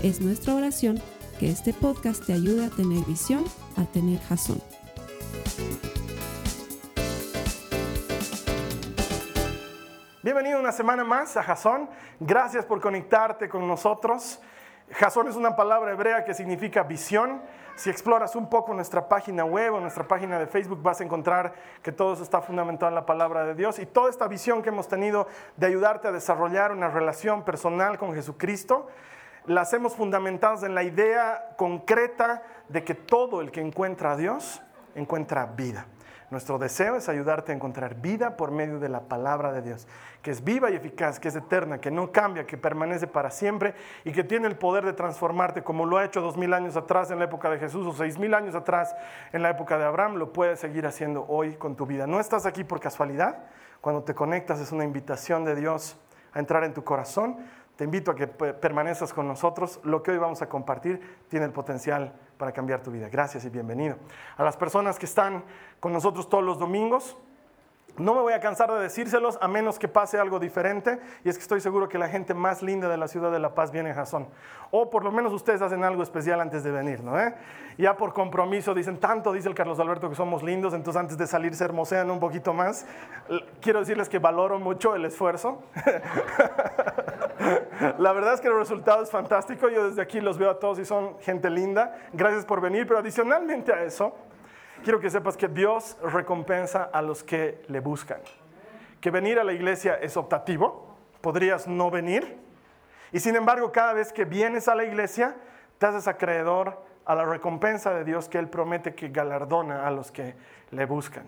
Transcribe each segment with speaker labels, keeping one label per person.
Speaker 1: Es nuestra oración que este podcast te ayude a tener visión, a tener jazón.
Speaker 2: Bienvenido una semana más a Jasón. Gracias por conectarte con nosotros. Jasón es una palabra hebrea que significa visión. Si exploras un poco nuestra página web o nuestra página de Facebook vas a encontrar que todo eso está fundamentado en la palabra de Dios y toda esta visión que hemos tenido de ayudarte a desarrollar una relación personal con Jesucristo, la hacemos fundamentadas en la idea concreta de que todo el que encuentra a Dios encuentra vida. Nuestro deseo es ayudarte a encontrar vida por medio de la palabra de Dios, que es viva y eficaz, que es eterna, que no cambia, que permanece para siempre y que tiene el poder de transformarte como lo ha hecho dos mil años atrás en la época de Jesús o seis mil años atrás en la época de Abraham, lo puedes seguir haciendo hoy con tu vida. No estás aquí por casualidad, cuando te conectas es una invitación de Dios a entrar en tu corazón. Te invito a que permanezcas con nosotros. Lo que hoy vamos a compartir tiene el potencial para cambiar tu vida. Gracias y bienvenido. A las personas que están con nosotros todos los domingos, no me voy a cansar de decírselos a menos que pase algo diferente y es que estoy seguro que la gente más linda de la ciudad de La Paz viene a Jazón. O por lo menos ustedes hacen algo especial antes de venir, ¿no? Eh? Ya por compromiso dicen, tanto dice el Carlos Alberto que somos lindos, entonces antes de salir se hermosean un poquito más. Quiero decirles que valoro mucho el esfuerzo. la verdad es que el resultado es fantástico, yo desde aquí los veo a todos y son gente linda. Gracias por venir, pero adicionalmente a eso, quiero que sepas que Dios recompensa a los que le buscan. Que venir a la iglesia es optativo, podrías no venir, y sin embargo cada vez que vienes a la iglesia te haces acreedor a la recompensa de Dios que Él promete que galardona a los que le buscan.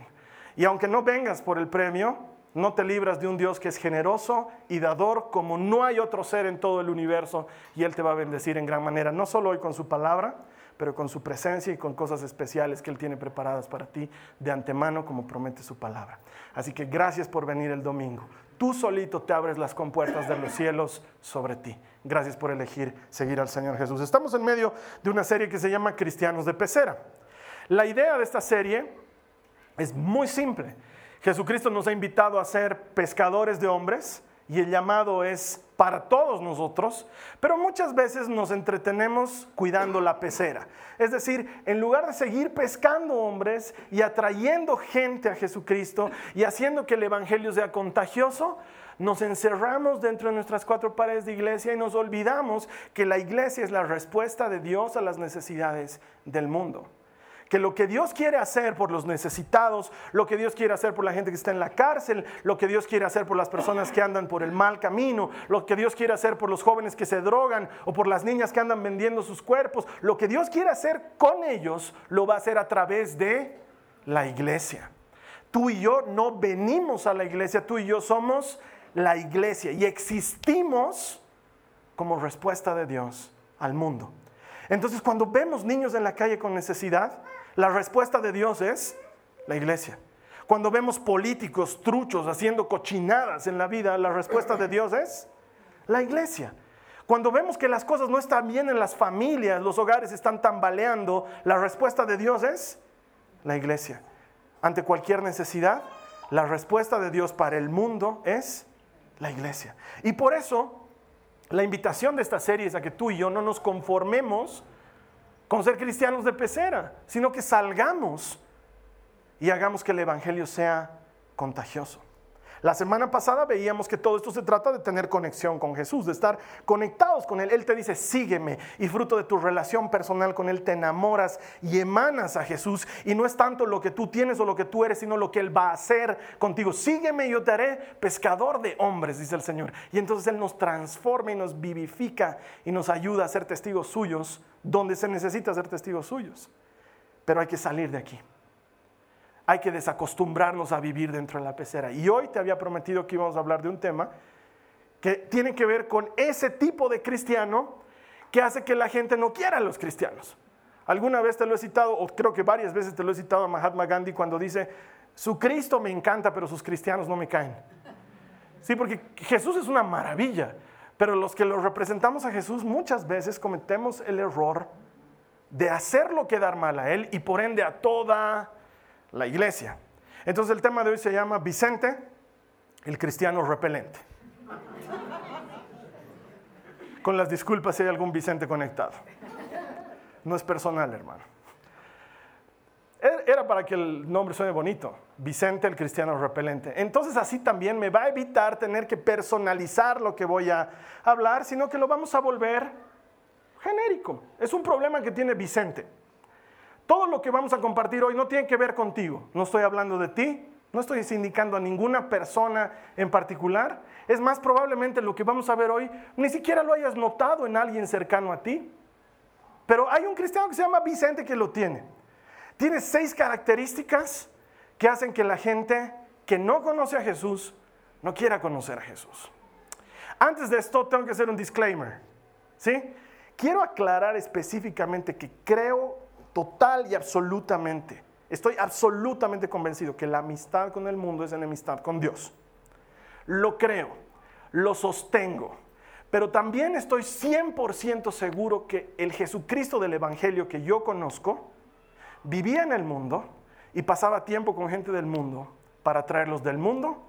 Speaker 2: Y aunque no vengas por el premio, no te libras de un Dios que es generoso y dador como no hay otro ser en todo el universo y Él te va a bendecir en gran manera, no solo hoy con su palabra, pero con su presencia y con cosas especiales que Él tiene preparadas para ti de antemano, como promete su palabra. Así que gracias por venir el domingo. Tú solito te abres las compuertas de los cielos sobre ti. Gracias por elegir seguir al Señor Jesús. Estamos en medio de una serie que se llama Cristianos de Pecera. La idea de esta serie es muy simple. Jesucristo nos ha invitado a ser pescadores de hombres y el llamado es para todos nosotros, pero muchas veces nos entretenemos cuidando la pecera. Es decir, en lugar de seguir pescando hombres y atrayendo gente a Jesucristo y haciendo que el Evangelio sea contagioso, nos encerramos dentro de nuestras cuatro paredes de iglesia y nos olvidamos que la iglesia es la respuesta de Dios a las necesidades del mundo que lo que Dios quiere hacer por los necesitados, lo que Dios quiere hacer por la gente que está en la cárcel, lo que Dios quiere hacer por las personas que andan por el mal camino, lo que Dios quiere hacer por los jóvenes que se drogan o por las niñas que andan vendiendo sus cuerpos, lo que Dios quiere hacer con ellos, lo va a hacer a través de la iglesia. Tú y yo no venimos a la iglesia, tú y yo somos la iglesia y existimos como respuesta de Dios al mundo. Entonces cuando vemos niños en la calle con necesidad, la respuesta de Dios es la iglesia. Cuando vemos políticos truchos haciendo cochinadas en la vida, la respuesta de Dios es la iglesia. Cuando vemos que las cosas no están bien en las familias, los hogares están tambaleando, la respuesta de Dios es la iglesia. Ante cualquier necesidad, la respuesta de Dios para el mundo es la iglesia. Y por eso, la invitación de esta serie es a que tú y yo no nos conformemos con ser cristianos de pecera, sino que salgamos y hagamos que el Evangelio sea contagioso. La semana pasada veíamos que todo esto se trata de tener conexión con Jesús, de estar conectados con Él. Él te dice, sígueme y fruto de tu relación personal con Él te enamoras y emanas a Jesús. Y no es tanto lo que tú tienes o lo que tú eres, sino lo que Él va a hacer contigo. Sígueme y yo te haré pescador de hombres, dice el Señor. Y entonces Él nos transforma y nos vivifica y nos ayuda a ser testigos suyos donde se necesita ser testigos suyos. Pero hay que salir de aquí hay que desacostumbrarnos a vivir dentro de la pecera. Y hoy te había prometido que íbamos a hablar de un tema que tiene que ver con ese tipo de cristiano que hace que la gente no quiera a los cristianos. Alguna vez te lo he citado, o creo que varias veces te lo he citado a Mahatma Gandhi cuando dice, su Cristo me encanta, pero sus cristianos no me caen. Sí, porque Jesús es una maravilla, pero los que lo representamos a Jesús muchas veces cometemos el error de hacerlo quedar mal a Él y por ende a toda la iglesia. Entonces el tema de hoy se llama Vicente, el cristiano repelente. Con las disculpas si hay algún Vicente conectado. No es personal, hermano. Era para que el nombre suene bonito. Vicente el cristiano repelente. Entonces así también me va a evitar tener que personalizar lo que voy a hablar, sino que lo vamos a volver genérico. Es un problema que tiene Vicente. Todo lo que vamos a compartir hoy no tiene que ver contigo. No estoy hablando de ti, no estoy indicando a ninguna persona en particular. Es más, probablemente lo que vamos a ver hoy ni siquiera lo hayas notado en alguien cercano a ti. Pero hay un cristiano que se llama Vicente que lo tiene. Tiene seis características que hacen que la gente que no conoce a Jesús no quiera conocer a Jesús. Antes de esto tengo que hacer un disclaimer. ¿Sí? Quiero aclarar específicamente que creo total y absolutamente Estoy absolutamente convencido que la amistad con el mundo es enemistad con Dios. Lo creo, lo sostengo, pero también estoy 100% seguro que el Jesucristo del Evangelio que yo conozco vivía en el mundo y pasaba tiempo con gente del mundo para traerlos del mundo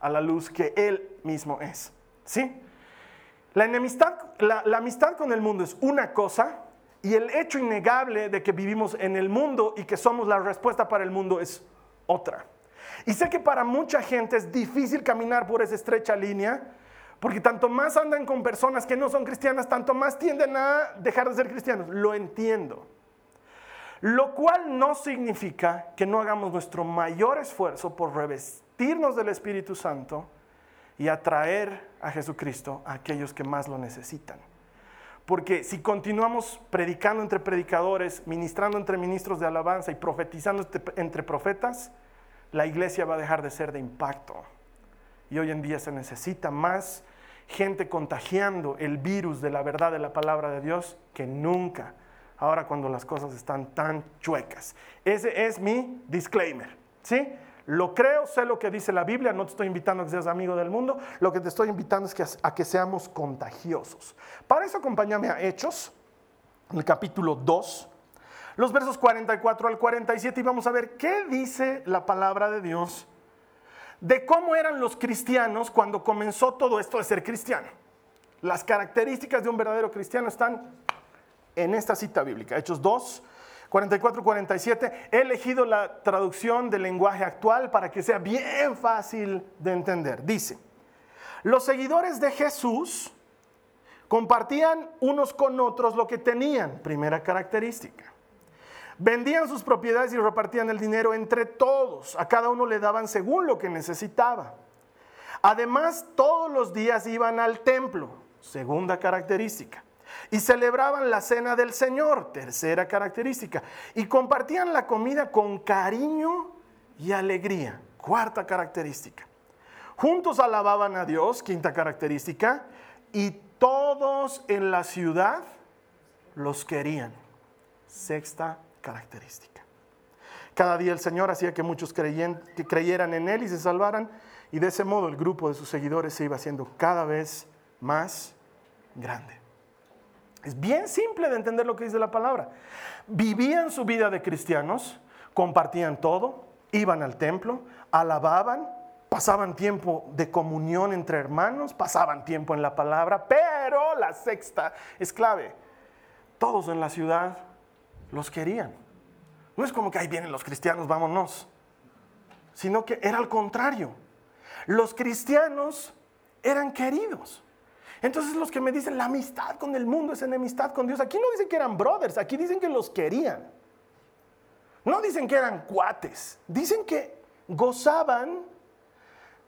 Speaker 2: a la luz que Él mismo es. ¿Sí? La, enemistad, la, la amistad con el mundo es una cosa y el hecho innegable de que vivimos en el mundo y que somos la respuesta para el mundo es otra. Y sé que para mucha gente es difícil caminar por esa estrecha línea, porque tanto más andan con personas que no son cristianas, tanto más tienden a dejar de ser cristianos. Lo entiendo. Lo cual no significa que no hagamos nuestro mayor esfuerzo por revestirnos del Espíritu Santo y atraer a Jesucristo a aquellos que más lo necesitan. Porque si continuamos predicando entre predicadores, ministrando entre ministros de alabanza y profetizando entre profetas, la iglesia va a dejar de ser de impacto. Y hoy en día se necesita más gente contagiando el virus de la verdad de la palabra de Dios que nunca, ahora cuando las cosas están tan chuecas. Ese es mi disclaimer. ¿Sí? Lo creo, sé lo que dice la Biblia, no te estoy invitando a que seas amigo del mundo, lo que te estoy invitando es que, a que seamos contagiosos. Para eso acompáñame a Hechos, el capítulo 2, los versos 44 al 47 y vamos a ver qué dice la palabra de Dios de cómo eran los cristianos cuando comenzó todo esto de ser cristiano. Las características de un verdadero cristiano están en esta cita bíblica, Hechos 2, 44-47, he elegido la traducción del lenguaje actual para que sea bien fácil de entender. Dice, los seguidores de Jesús compartían unos con otros lo que tenían, primera característica. Vendían sus propiedades y repartían el dinero entre todos. A cada uno le daban según lo que necesitaba. Además, todos los días iban al templo, segunda característica y celebraban la cena del Señor, tercera característica, y compartían la comida con cariño y alegría, cuarta característica. Juntos alababan a Dios, quinta característica, y todos en la ciudad los querían, sexta característica. Cada día el Señor hacía que muchos creyeran en Él y se salvaran, y de ese modo el grupo de sus seguidores se iba haciendo cada vez más grande. Es bien simple de entender lo que dice la palabra. Vivían su vida de cristianos, compartían todo, iban al templo, alababan, pasaban tiempo de comunión entre hermanos, pasaban tiempo en la palabra, pero la sexta es clave. Todos en la ciudad los querían. No es como que ahí vienen los cristianos, vámonos, sino que era al contrario. Los cristianos eran queridos. Entonces los que me dicen la amistad con el mundo es enemistad con Dios, aquí no dicen que eran brothers, aquí dicen que los querían. No dicen que eran cuates, dicen que gozaban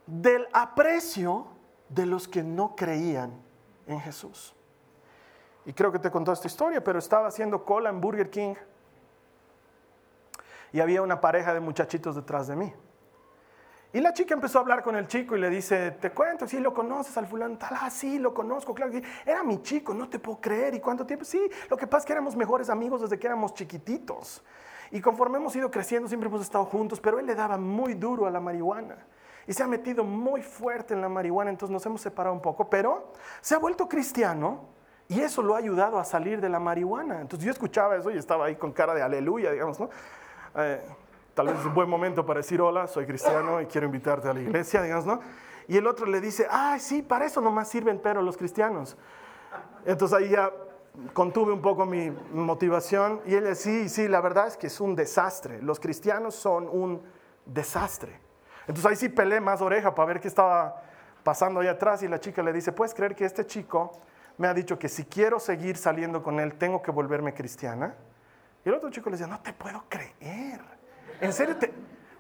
Speaker 2: del aprecio de los que no creían en Jesús. Y creo que te contó esta historia, pero estaba haciendo cola en Burger King y había una pareja de muchachitos detrás de mí. Y la chica empezó a hablar con el chico y le dice, te cuento, sí, lo conoces al fulano tal, ah, sí, lo conozco, claro. Era mi chico, no te puedo creer. ¿Y cuánto tiempo? Sí, lo que pasa es que éramos mejores amigos desde que éramos chiquititos. Y conforme hemos ido creciendo, siempre hemos estado juntos, pero él le daba muy duro a la marihuana. Y se ha metido muy fuerte en la marihuana, entonces nos hemos separado un poco, pero se ha vuelto cristiano y eso lo ha ayudado a salir de la marihuana. Entonces yo escuchaba eso y estaba ahí con cara de aleluya, digamos, ¿no? Eh, tal vez es un buen momento para decir hola, soy cristiano y quiero invitarte a la iglesia, digamos, ¿no? Y el otro le dice, ah, sí, para eso nomás sirven pero los cristianos. Entonces ahí ya contuve un poco mi motivación y ella, sí, sí, la verdad es que es un desastre. Los cristianos son un desastre. Entonces ahí sí peleé más oreja para ver qué estaba pasando ahí atrás y la chica le dice, ¿puedes creer que este chico me ha dicho que si quiero seguir saliendo con él tengo que volverme cristiana? Y el otro chico le decía, no te puedo creer. ¿En serio?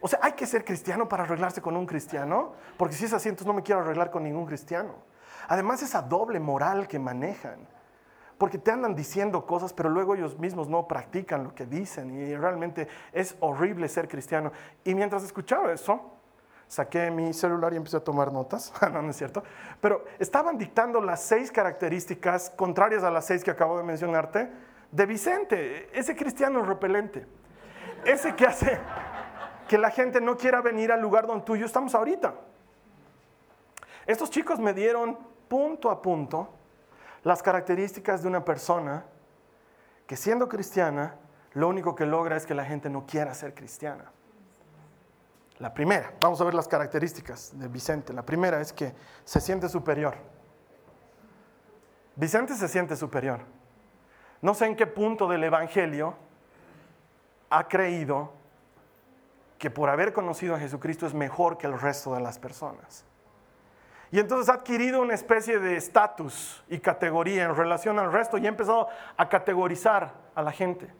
Speaker 2: O sea, hay que ser cristiano para arreglarse con un cristiano, porque si es así, entonces no me quiero arreglar con ningún cristiano. Además, esa doble moral que manejan, porque te andan diciendo cosas, pero luego ellos mismos no practican lo que dicen, y realmente es horrible ser cristiano. Y mientras escuchaba eso, saqué mi celular y empecé a tomar notas, no, no es cierto, pero estaban dictando las seis características contrarias a las seis que acabo de mencionarte de Vicente, ese cristiano repelente ese que hace que la gente no quiera venir al lugar donde tú y yo estamos ahorita. Estos chicos me dieron punto a punto las características de una persona que siendo cristiana, lo único que logra es que la gente no quiera ser cristiana. La primera, vamos a ver las características de Vicente. La primera es que se siente superior. Vicente se siente superior. No sé en qué punto del Evangelio ha creído que por haber conocido a Jesucristo es mejor que el resto de las personas. Y entonces ha adquirido una especie de estatus y categoría en relación al resto y ha empezado a categorizar a la gente.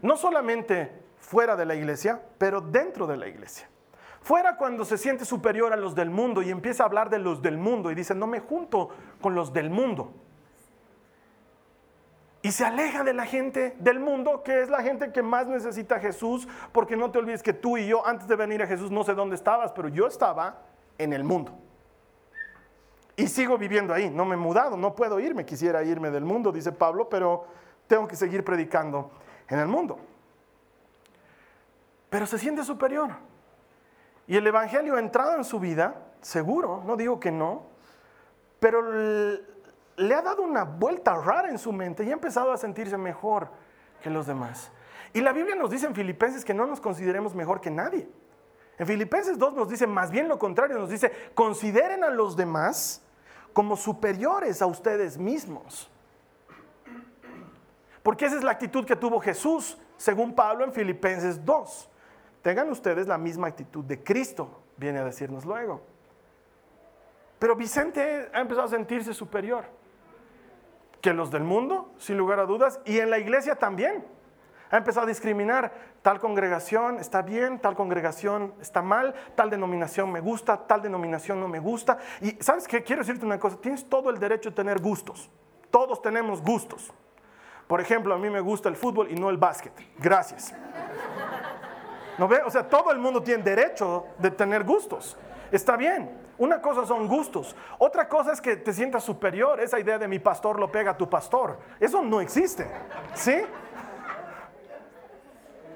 Speaker 2: No solamente fuera de la iglesia, pero dentro de la iglesia. Fuera cuando se siente superior a los del mundo y empieza a hablar de los del mundo y dice, no me junto con los del mundo y se aleja de la gente del mundo, que es la gente que más necesita a Jesús, porque no te olvides que tú y yo, antes de venir a Jesús, no sé dónde estabas, pero yo estaba en el mundo. Y sigo viviendo ahí, no me he mudado, no puedo irme, quisiera irme del mundo, dice Pablo, pero tengo que seguir predicando en el mundo. Pero se siente superior. Y el Evangelio ha entrado en su vida, seguro, no digo que no, pero le ha dado una vuelta rara en su mente y ha empezado a sentirse mejor que los demás. Y la Biblia nos dice en Filipenses que no nos consideremos mejor que nadie. En Filipenses 2 nos dice más bien lo contrario, nos dice, consideren a los demás como superiores a ustedes mismos. Porque esa es la actitud que tuvo Jesús, según Pablo en Filipenses 2. Tengan ustedes la misma actitud de Cristo, viene a decirnos luego. Pero Vicente ha empezado a sentirse superior que los del mundo, sin lugar a dudas, y en la iglesia también. Ha empezado a discriminar, tal congregación está bien, tal congregación está mal, tal denominación me gusta, tal denominación no me gusta. Y sabes qué, quiero decirte una cosa, tienes todo el derecho de tener gustos, todos tenemos gustos. Por ejemplo, a mí me gusta el fútbol y no el básquet. Gracias. ¿No ve? O sea, todo el mundo tiene derecho de tener gustos. Está bien. Una cosa son gustos, otra cosa es que te sientas superior. Esa idea de mi pastor lo pega a tu pastor, eso no existe. ¿Sí?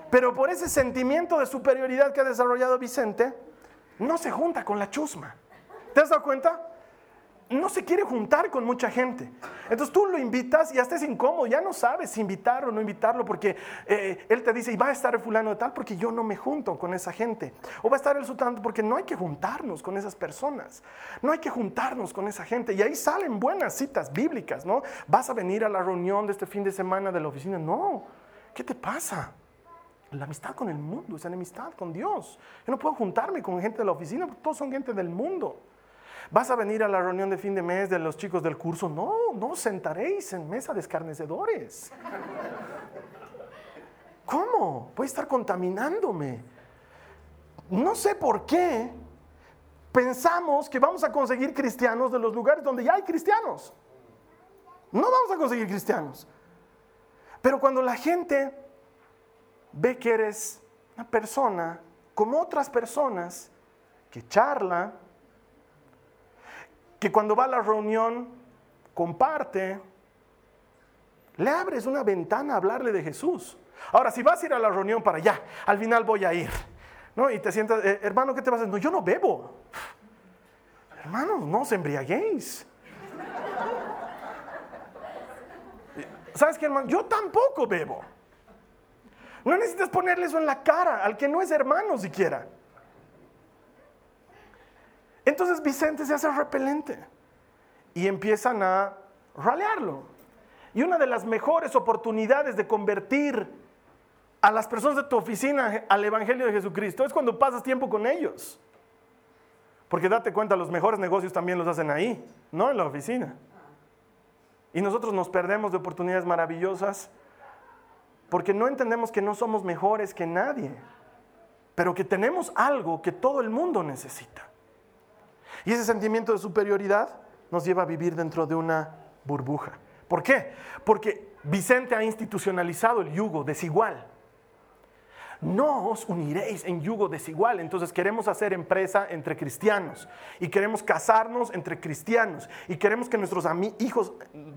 Speaker 2: Pero por ese sentimiento de superioridad que ha desarrollado Vicente, no se junta con la chusma. ¿Te has dado cuenta? No se quiere juntar con mucha gente. Entonces tú lo invitas y hasta es incómodo, ya no sabes si invitarlo o no invitarlo porque eh, él te dice, y va a estar el fulano de tal porque yo no me junto con esa gente. O va a estar el sultán porque no hay que juntarnos con esas personas. No hay que juntarnos con esa gente. Y ahí salen buenas citas bíblicas, ¿no? Vas a venir a la reunión de este fin de semana de la oficina. No, ¿qué te pasa? La amistad con el mundo es enemistad con Dios. Yo no puedo juntarme con gente de la oficina porque todos son gente del mundo. ¿Vas a venir a la reunión de fin de mes de los chicos del curso? No, no sentaréis en mesa de escarnecedores. ¿Cómo? Voy a estar contaminándome. No sé por qué pensamos que vamos a conseguir cristianos de los lugares donde ya hay cristianos. No vamos a conseguir cristianos. Pero cuando la gente ve que eres una persona como otras personas, que charla, que cuando va a la reunión comparte, le abres una ventana a hablarle de Jesús. Ahora, si vas a ir a la reunión para allá, al final voy a ir, ¿no? Y te sientas, eh, hermano, ¿qué te vas a hacer? No, yo no bebo. Hermanos, no os embriaguéis. ¿Sabes qué, hermano? Yo tampoco bebo. No necesitas ponerle eso en la cara al que no es hermano siquiera. Entonces Vicente se hace repelente y empiezan a ralearlo. Y una de las mejores oportunidades de convertir a las personas de tu oficina al Evangelio de Jesucristo es cuando pasas tiempo con ellos. Porque date cuenta, los mejores negocios también los hacen ahí, no en la oficina. Y nosotros nos perdemos de oportunidades maravillosas porque no entendemos que no somos mejores que nadie, pero que tenemos algo que todo el mundo necesita. Y ese sentimiento de superioridad nos lleva a vivir dentro de una burbuja. ¿Por qué? Porque Vicente ha institucionalizado el yugo desigual no os uniréis en yugo desigual. Entonces queremos hacer empresa entre cristianos y queremos casarnos entre cristianos y queremos que nuestros hijos,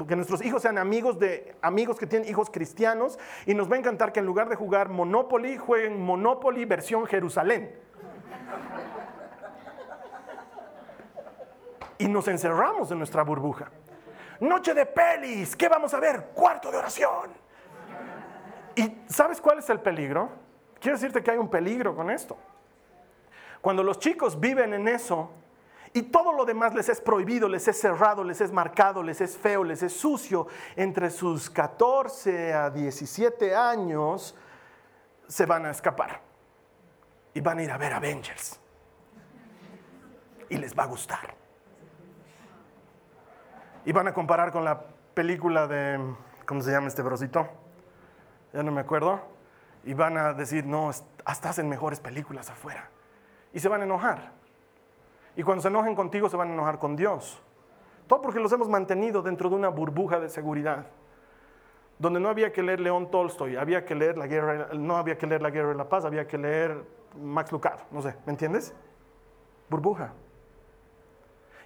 Speaker 2: que nuestros hijos sean amigos de amigos que tienen hijos cristianos y nos va a encantar que en lugar de jugar Monopoly jueguen Monopoly versión Jerusalén. Y nos encerramos en nuestra burbuja. Noche de pelis, ¿qué vamos a ver? Cuarto de oración. ¿Y sabes cuál es el peligro? Quiero decirte que hay un peligro con esto. Cuando los chicos viven en eso y todo lo demás les es prohibido, les es cerrado, les es marcado, les es feo, les es sucio, entre sus 14 a 17 años se van a escapar y van a ir a ver Avengers. Y les va a gustar. Y van a comparar con la película de, ¿cómo se llama este brosito? Ya no me acuerdo y van a decir, no, hasta hacen mejores películas afuera. Y se van a enojar. Y cuando se enojen contigo, se van a enojar con Dios. Todo porque los hemos mantenido dentro de una burbuja de seguridad, donde no había que leer León Tolstoy, había que leer la guerra, no había que leer la guerra de la paz, había que leer Max Lucado, no sé, ¿me entiendes? Burbuja.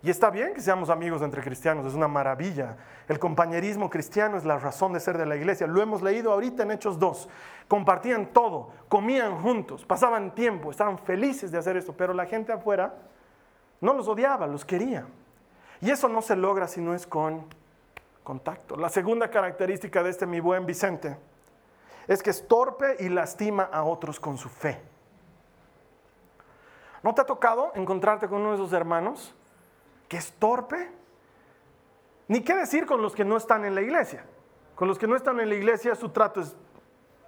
Speaker 2: Y está bien que seamos amigos entre cristianos, es una maravilla. El compañerismo cristiano es la razón de ser de la iglesia. Lo hemos leído ahorita en Hechos 2. Compartían todo, comían juntos, pasaban tiempo, estaban felices de hacer esto, pero la gente afuera no los odiaba, los quería. Y eso no se logra si no es con contacto. La segunda característica de este mi buen Vicente es que es torpe y lastima a otros con su fe. ¿No te ha tocado encontrarte con uno de esos hermanos que es torpe. Ni qué decir con los que no están en la iglesia. Con los que no están en la iglesia su trato es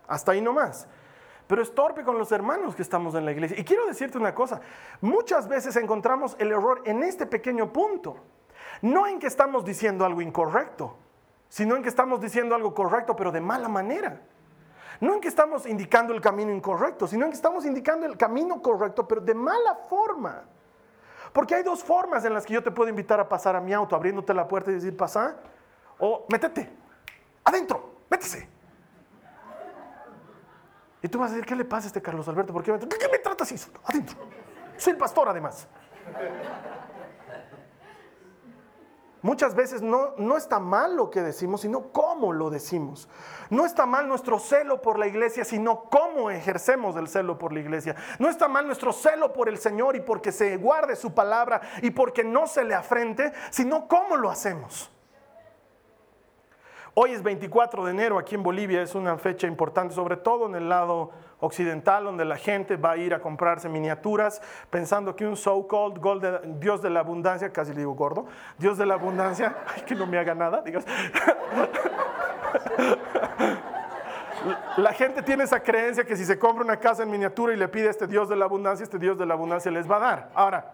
Speaker 2: hasta ahí nomás. Pero es torpe con los hermanos que estamos en la iglesia. Y quiero decirte una cosa, muchas veces encontramos el error en este pequeño punto. No en que estamos diciendo algo incorrecto, sino en que estamos diciendo algo correcto, pero de mala manera. No en que estamos indicando el camino incorrecto, sino en que estamos indicando el camino correcto, pero de mala forma. Porque hay dos formas en las que yo te puedo invitar a pasar a mi auto, abriéndote la puerta y decir, pasa, o métete, adentro, métese. Y tú vas a decir, ¿qué le pasa a este Carlos Alberto? ¿Por qué me, ¿Qué me trata así? Adentro. Soy el pastor además. Muchas veces no, no está mal lo que decimos, sino cómo lo decimos. No está mal nuestro celo por la iglesia, sino cómo ejercemos el celo por la iglesia. No está mal nuestro celo por el Señor y porque se guarde su palabra y porque no se le afrente, sino cómo lo hacemos. Hoy es 24 de enero aquí en Bolivia, es una fecha importante, sobre todo en el lado occidental, donde la gente va a ir a comprarse miniaturas, pensando que un so-called Dios de la abundancia, casi le digo gordo, Dios de la abundancia, ay, que no me haga nada, digas. La gente tiene esa creencia que si se compra una casa en miniatura y le pide a este Dios de la abundancia, este Dios de la abundancia les va a dar. Ahora,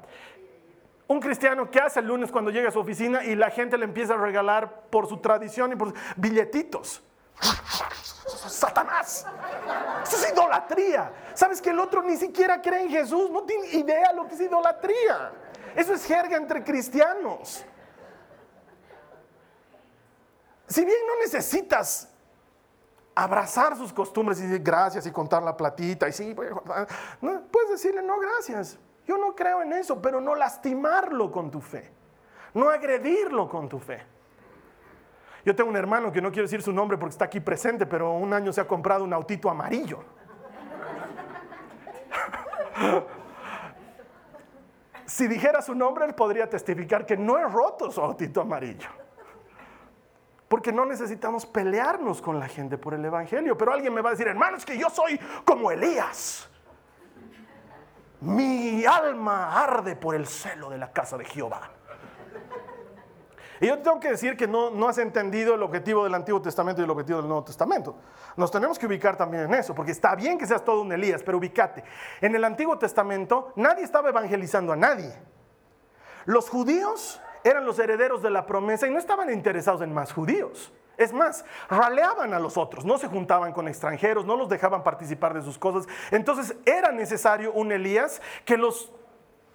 Speaker 2: un cristiano, ¿qué hace el lunes cuando llega a su oficina y la gente le empieza a regalar por su tradición y por billetitos? Satanás. Eso es idolatría. ¿Sabes que el otro ni siquiera cree en Jesús? No tiene idea lo que es idolatría. Eso es jerga entre cristianos. Si bien no necesitas abrazar sus costumbres y decir gracias y contar la platita y sí, puedes decirle no gracias Yo no creo en eso, pero no lastimarlo con tu fe, no agredirlo con tu fe. Yo tengo un hermano que no quiero decir su nombre porque está aquí presente, pero un año se ha comprado un autito amarillo. si dijera su nombre, él podría testificar que no es roto su autito amarillo. Porque no necesitamos pelearnos con la gente por el Evangelio. Pero alguien me va a decir, hermano, es que yo soy como Elías. Mi alma arde por el celo de la casa de Jehová. Y yo tengo que decir que no, no has entendido el objetivo del Antiguo Testamento y el objetivo del Nuevo Testamento. Nos tenemos que ubicar también en eso, porque está bien que seas todo un Elías, pero ubícate. En el Antiguo Testamento nadie estaba evangelizando a nadie. Los judíos eran los herederos de la promesa y no estaban interesados en más judíos. Es más, raleaban a los otros, no se juntaban con extranjeros, no los dejaban participar de sus cosas. Entonces era necesario un Elías que los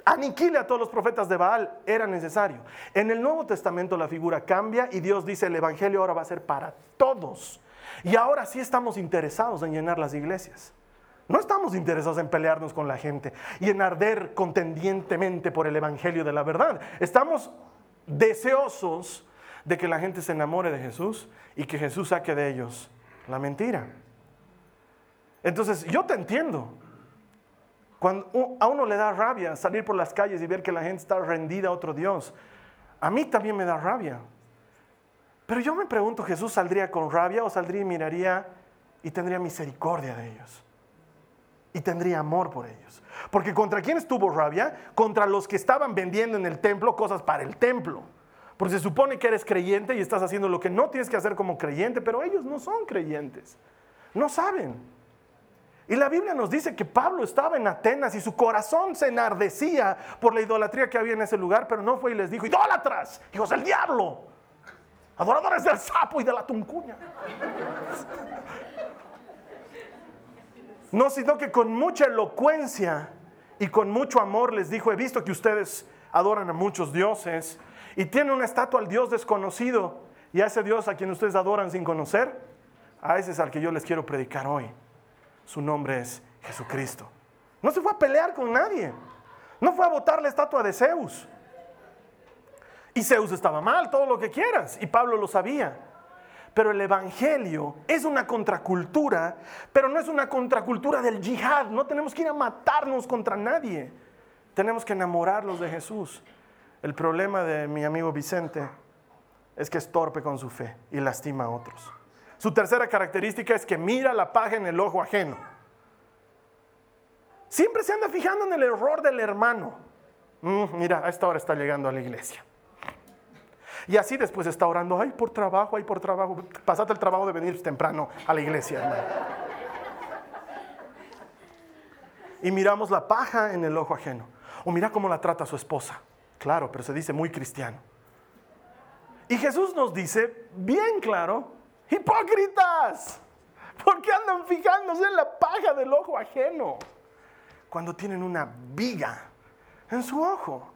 Speaker 2: aniquile a todos los profetas de Baal, era necesario. En el Nuevo Testamento la figura cambia y Dios dice el Evangelio ahora va a ser para todos. Y ahora sí estamos interesados en llenar las iglesias. No estamos interesados en pelearnos con la gente y en arder contendientemente por el Evangelio de la verdad. Estamos deseosos de que la gente se enamore de Jesús y que Jesús saque de ellos la mentira. Entonces, yo te entiendo. Cuando a uno le da rabia salir por las calles y ver que la gente está rendida a otro Dios, a mí también me da rabia. Pero yo me pregunto, ¿Jesús saldría con rabia o saldría y miraría y tendría misericordia de ellos? Y tendría amor por ellos. Porque contra quién tuvo rabia? Contra los que estaban vendiendo en el templo cosas para el templo. Porque se supone que eres creyente y estás haciendo lo que no tienes que hacer como creyente, pero ellos no son creyentes. No saben. Y la Biblia nos dice que Pablo estaba en Atenas y su corazón se enardecía por la idolatría que había en ese lugar, pero no fue y les dijo, idólatras, hijos del diablo, adoradores del sapo y de la tuncuña. No, sino que con mucha elocuencia y con mucho amor les dijo, he visto que ustedes adoran a muchos dioses y tienen una estatua al Dios desconocido y a ese Dios a quien ustedes adoran sin conocer, a ese es al que yo les quiero predicar hoy. Su nombre es Jesucristo. No se fue a pelear con nadie. No fue a botar la estatua de Zeus. Y Zeus estaba mal, todo lo que quieras. Y Pablo lo sabía. Pero el Evangelio es una contracultura, pero no es una contracultura del yihad. No tenemos que ir a matarnos contra nadie. Tenemos que enamorarlos de Jesús. El problema de mi amigo Vicente es que es torpe con su fe y lastima a otros. Su tercera característica es que mira la paja en el ojo ajeno. Siempre se anda fijando en el error del hermano. Mm, mira, a esta hora está llegando a la iglesia. Y así después está orando, ay, por trabajo, ay, por trabajo. Pasate el trabajo de venir temprano a la iglesia, hermano. Y miramos la paja en el ojo ajeno. O mira cómo la trata su esposa. Claro, pero se dice muy cristiano. Y Jesús nos dice, bien claro, Hipócritas, ¿por qué andan fijándose en la paja del ojo ajeno? Cuando tienen una viga en su ojo.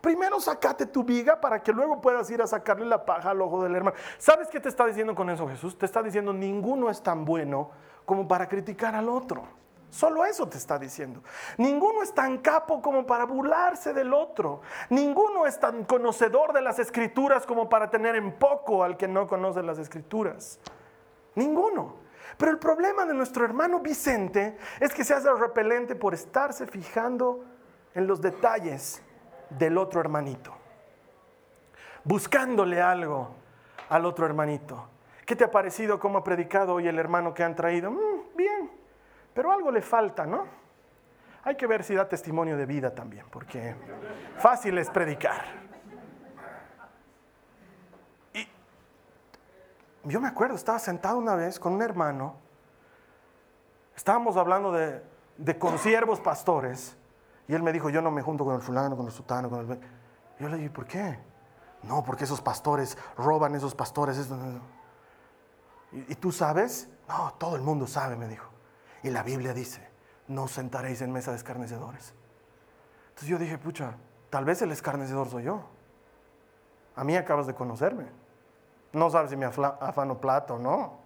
Speaker 2: Primero sacate tu viga para que luego puedas ir a sacarle la paja al ojo del hermano. ¿Sabes qué te está diciendo con eso Jesús? Te está diciendo ninguno es tan bueno como para criticar al otro. Solo eso te está diciendo. Ninguno es tan capo como para burlarse del otro. Ninguno es tan conocedor de las escrituras como para tener en poco al que no conoce las escrituras. Ninguno. Pero el problema de nuestro hermano Vicente es que se hace repelente por estarse fijando en los detalles del otro hermanito. Buscándole algo al otro hermanito. ¿Qué te ha parecido cómo ha predicado hoy el hermano que han traído? Mm, bien. Pero algo le falta, ¿no? Hay que ver si da testimonio de vida también, porque fácil es predicar. Y yo me acuerdo, estaba sentado una vez con un hermano, estábamos hablando de, de consiervos pastores, y él me dijo, yo no me junto con el fulano, con el sultano, con el... Yo le dije, ¿por qué? No, porque esos pastores roban, esos pastores... ¿Y, ¿Y tú sabes? No, todo el mundo sabe, me dijo. Y la Biblia dice, no sentaréis en mesa de escarnecedores. Entonces yo dije, pucha, tal vez el escarnecedor soy yo. A mí acabas de conocerme. No sabes si me afano plata o no.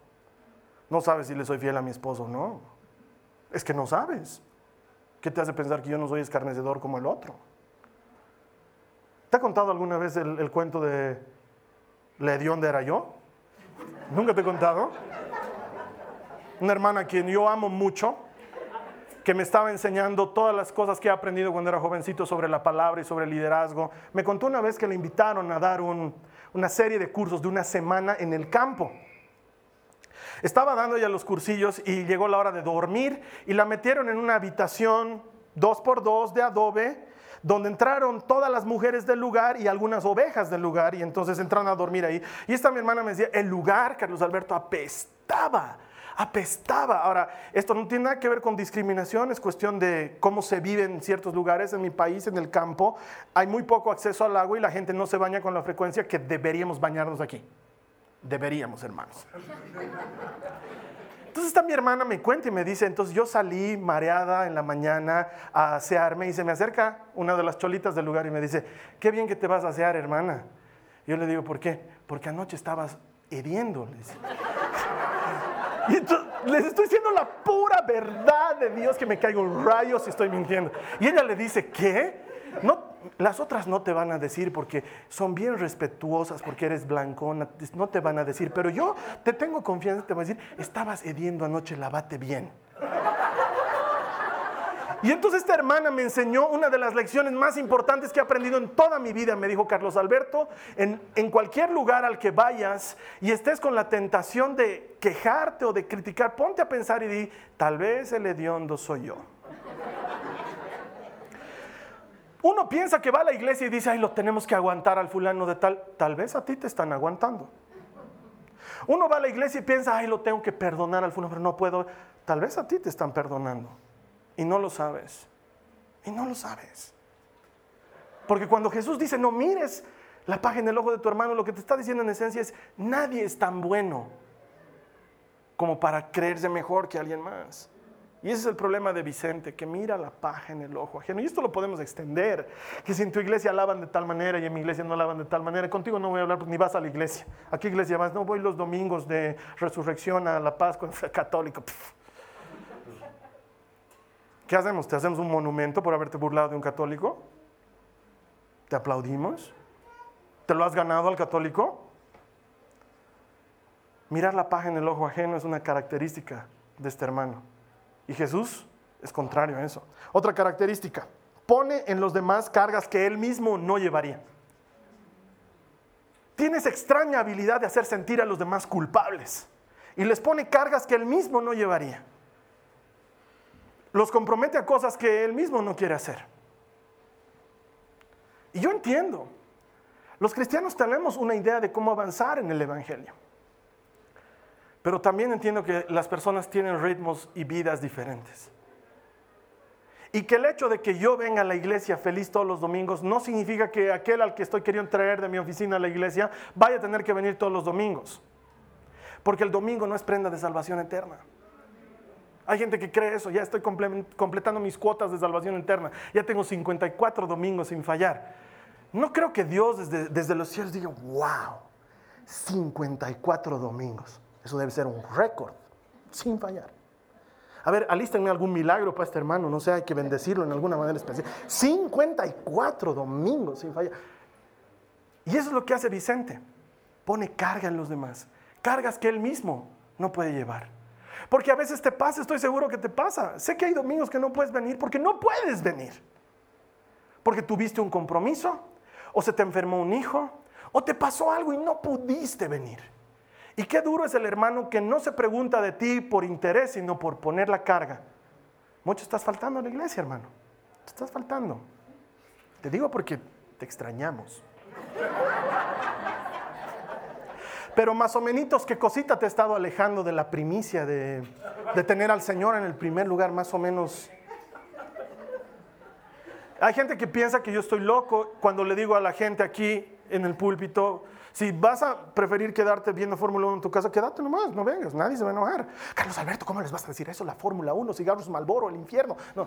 Speaker 2: No sabes si le soy fiel a mi esposo o no. Es que no sabes. ¿Qué te hace pensar que yo no soy escarnecedor como el otro? ¿Te ha contado alguna vez el, el cuento de la hedionda era yo? ¿Nunca te he contado? Una hermana a quien yo amo mucho, que me estaba enseñando todas las cosas que he aprendido cuando era jovencito sobre la palabra y sobre el liderazgo. Me contó una vez que le invitaron a dar una serie de cursos de una semana en el campo. Estaba dando ya los cursillos y llegó la hora de dormir y la metieron en una habitación dos por dos de adobe donde entraron todas las mujeres del lugar y algunas ovejas del lugar y entonces entraron a dormir ahí. Y esta mi hermana me decía, el lugar, Carlos Alberto, apestaba apestaba. Ahora, esto no tiene nada que ver con discriminación, es cuestión de cómo se vive en ciertos lugares. En mi país, en el campo, hay muy poco acceso al agua y la gente no se baña con la frecuencia que deberíamos bañarnos aquí. Deberíamos, hermanos. Entonces está mi hermana, me cuenta y me dice, entonces yo salí mareada en la mañana a asearme y se me acerca una de las cholitas del lugar y me dice, qué bien que te vas a asear, hermana. Yo le digo, ¿por qué? Porque anoche estabas hiriendo. Y entonces, les estoy diciendo la pura verdad de Dios que me caigo rayos y estoy mintiendo. Y ella le dice, ¿qué? No, las otras no te van a decir porque son bien respetuosas, porque eres blancona, no te van a decir, pero yo te tengo confianza, te voy a decir, estabas hediendo anoche, lavate bien. Y entonces esta hermana me enseñó una de las lecciones más importantes que he aprendido en toda mi vida. Me dijo, Carlos Alberto, en, en, cualquier lugar al que vayas y estés con la tentación de quejarte o de criticar, ponte a pensar y di, tal vez el hediondo soy yo. Uno piensa que va a la iglesia y dice, ay, lo tenemos que aguantar al fulano de tal. Tal vez a ti te están aguantando. Uno va a la iglesia y piensa, ay, lo tengo que perdonar al fulano, pero no puedo. Tal vez a ti te están perdonando. Y no lo sabes. Y no lo sabes. Porque cuando Jesús dice, no mires la paja en el ojo de tu hermano, lo que te está diciendo en esencia es, nadie es tan bueno como para creerse mejor que alguien más. Y ese es el problema de Vicente, que mira la paja en el ojo ajeno. Y esto lo podemos extender, que si en tu iglesia alaban de tal manera y en mi iglesia no alaban de tal manera, contigo no voy a hablar ni vas a la iglesia. ¿A qué iglesia vas? No voy los domingos de resurrección a la Pascua católico. ¿Qué hacemos? ¿Te hacemos un monumento por haberte burlado de un católico? ¿Te aplaudimos? ¿Te lo has ganado al católico? Mirar la paja en el ojo ajeno es una característica de este hermano. Y Jesús es contrario a eso. Otra característica, pone en los demás cargas que él mismo no llevaría. Tiene esa extraña habilidad de hacer sentir a los demás culpables. Y les pone cargas que él mismo no llevaría los compromete a cosas que él mismo no quiere hacer. Y yo entiendo, los cristianos tenemos una idea de cómo avanzar en el Evangelio. Pero también entiendo que las personas tienen ritmos y vidas diferentes. Y que el hecho de que yo venga a la iglesia feliz todos los domingos no significa que aquel al que estoy queriendo traer de mi oficina a la iglesia vaya a tener que venir todos los domingos. Porque el domingo no es prenda de salvación eterna. Hay gente que cree eso, ya estoy completando mis cuotas de salvación eterna, ya tengo 54 domingos sin fallar. No creo que Dios desde, los cielos diga, wow, 54 domingos. Eso debe ser un récord, sin fallar. A ver, alístenme algún milagro para este hermano, no sé, hay que bendecirlo en alguna manera especial. 54 domingos sin fallar. Y eso es lo que hace Vicente. Pone carga en los demás, cargas que él mismo no puede llevar. Porque a veces te pasa, estoy seguro que te pasa. Sé que hay domingos que no puedes venir porque no puedes venir. Porque tuviste un compromiso, o se te enfermó un hijo, o te pasó algo y no pudiste venir. Y qué duro es el hermano que no se pregunta de ti por interés, sino por poner la carga. Mucho estás faltando a la iglesia, hermano. Te estás faltando. Te digo porque te extrañamos. Pero más o menos, ¿qué cosita te ha estado alejando de la primicia de, de tener al Señor en el primer lugar, más o menos? Hay gente que piensa que yo estoy loco cuando le digo a la gente aquí en el púlpito, si vas a preferir quedarte viendo Fórmula 1 en tu casa, quédate nomás, no vengas, nadie se va a enojar. Carlos Alberto, ¿cómo les vas a decir eso? La Fórmula 1, cigarros Malboro, el infierno. No.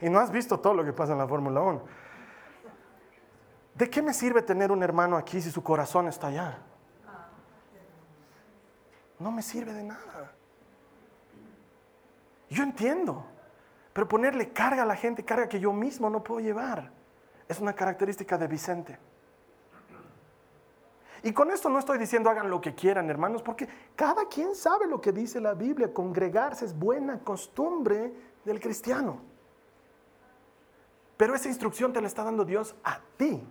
Speaker 2: Y no has visto todo lo que pasa en la Fórmula 1. ¿De qué me sirve tener un hermano aquí si su corazón está allá? no me sirve de nada. Yo entiendo, pero ponerle carga a la gente, carga que yo mismo no puedo llevar, es una característica de Vicente. Y con esto no estoy diciendo hagan lo que quieran, hermanos, porque cada quien sabe lo que dice la Biblia. Congregarse es buena costumbre del cristiano. Pero esa instrucción te la está dando Dios a ti.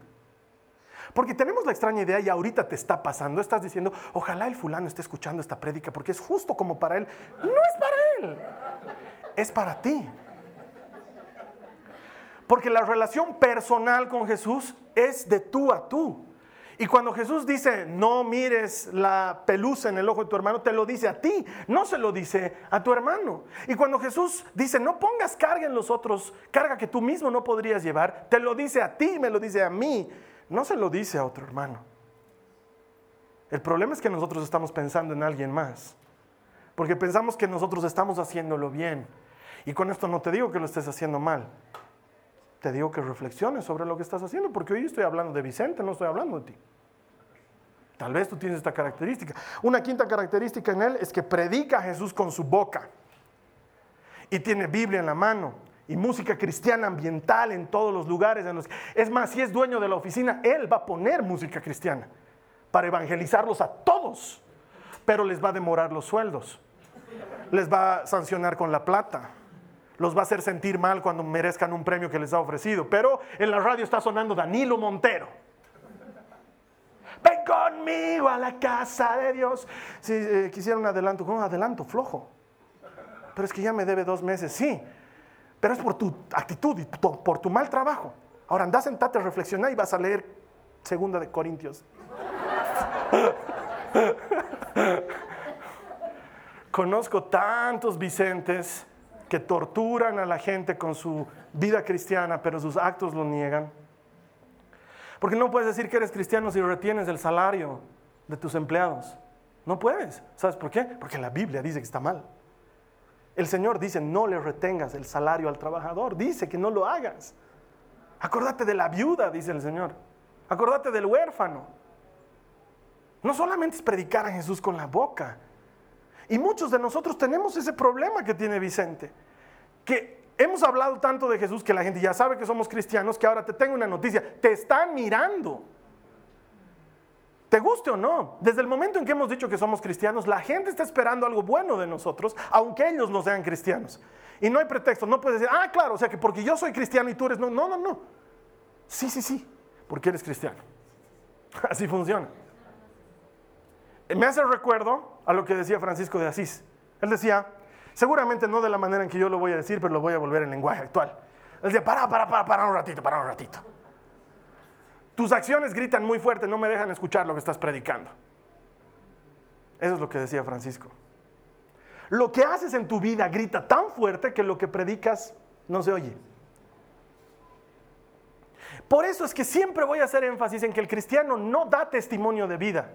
Speaker 2: Porque tenemos la extraña idea y ahorita te está pasando. Estás diciendo, ojalá el fulano esté escuchando esta prédica porque es justo como para él. No es para él, es para ti. Porque la relación personal con Jesús es de tú a tú. Y cuando Jesús dice, no mires la pelusa en el ojo de tu hermano, te lo dice a ti, no se lo dice a tu hermano. Y cuando Jesús dice, no pongas carga en los otros, carga que tú mismo no podrías llevar, te lo dice a ti, me lo dice a mí, no se lo dice a otro hermano. El problema es que nosotros estamos pensando en alguien más, porque pensamos que nosotros estamos haciéndolo bien. Y con esto no te digo que lo estés haciendo mal, te digo que reflexiones sobre lo que estás haciendo, porque hoy estoy hablando de Vicente, no estoy hablando de ti. Tal vez tú tienes esta característica. Una quinta característica en él es que predica a Jesús con su boca y tiene Biblia en la mano y música cristiana ambiental en todos los lugares. Es más, si es dueño de la oficina, él va a poner música cristiana para evangelizarlos a todos, pero les va a demorar los sueldos, les va a sancionar con la plata los va a hacer sentir mal cuando merezcan un premio que les ha ofrecido. Pero en la radio está sonando Danilo Montero. Ven conmigo a la casa de Dios. Si eh, quisiera un adelanto, un adelanto flojo. Pero es que ya me debe dos meses, sí. Pero es por tu actitud y por tu mal trabajo. Ahora anda, sentate, reflexiona y vas a leer Segunda de Corintios. Conozco tantos Vicentes que torturan a la gente con su vida cristiana, pero sus actos lo niegan. Porque no puedes decir que eres cristiano si retienes el salario de tus empleados. No puedes. ¿Sabes por qué? Porque la Biblia dice que está mal. El Señor dice, no le retengas el salario al trabajador. Dice que no lo hagas. Acordate de la viuda, dice el Señor. Acordate del huérfano. No solamente es predicar a Jesús con la boca, y muchos de nosotros tenemos ese problema que tiene Vicente, que hemos hablado tanto de Jesús que la gente ya sabe que somos cristianos, que ahora te tengo una noticia, te están mirando. Te guste o no, desde el momento en que hemos dicho que somos cristianos, la gente está esperando algo bueno de nosotros, aunque ellos no sean cristianos. Y no hay pretexto, no puedes decir, ah, claro, o sea que porque yo soy cristiano y tú eres no, no, no, no. Sí, sí, sí, porque eres cristiano. Así funciona me hace recuerdo a lo que decía Francisco de Asís. Él decía, seguramente no de la manera en que yo lo voy a decir, pero lo voy a volver en lenguaje actual. Él decía, para, para, para, para un ratito, para un ratito. Tus acciones gritan muy fuerte, no me dejan escuchar lo que estás predicando. Eso es lo que decía Francisco. Lo que haces en tu vida grita tan fuerte que lo que predicas no se oye. Por eso es que siempre voy a hacer énfasis en que el cristiano no da testimonio de vida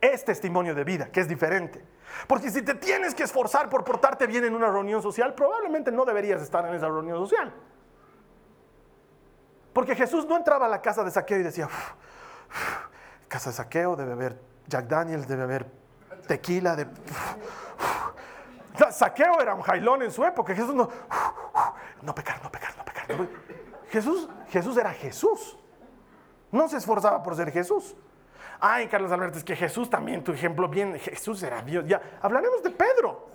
Speaker 2: es testimonio de vida, que es diferente. Porque si te tienes que esforzar por portarte bien en una reunión social, probablemente no deberías estar en esa reunión social. Porque Jesús no entraba a la casa de saqueo y decía, casa de saqueo, debe haber Jack Daniels, debe haber tequila, de... Saqueo era un jailón en su época. Jesús no, no pecar, no pecar, no pecar. Jesús, Jesús era Jesús. No se esforzaba por ser Jesús. Ay, Carlos Alberto, es que Jesús también, tu ejemplo bien, Jesús era Dios. Ya, hablaremos de Pedro.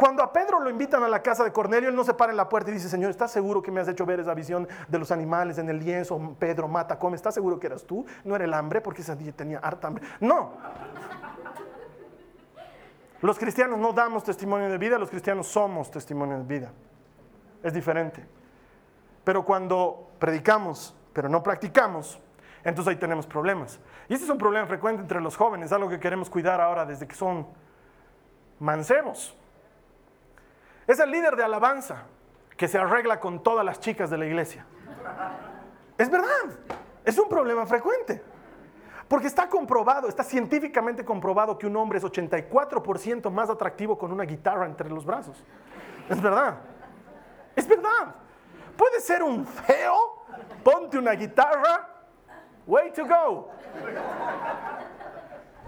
Speaker 2: Cuando a Pedro lo invitan a la casa de Cornelio, él no se para en la puerta y dice, Señor, ¿estás seguro que me has hecho ver esa visión de los animales en el lienzo? Pedro mata, come. ¿Estás seguro que eras tú? No era el hambre porque esa día tenía harta hambre. No. Los cristianos no damos testimonio de vida, los cristianos somos testimonio de vida. Es diferente. Pero cuando predicamos, pero no practicamos, entonces ahí tenemos problemas. Y este es un problema frecuente entre los jóvenes, algo que queremos cuidar ahora desde que son mancebos. Es el líder de alabanza que se arregla con todas las chicas de la iglesia. Es verdad, es un problema frecuente. Porque está comprobado, está científicamente comprobado que un hombre es 84% más atractivo con una guitarra entre los brazos. Es verdad. Es verdad. Puede ser un feo, ponte una guitarra Way to go.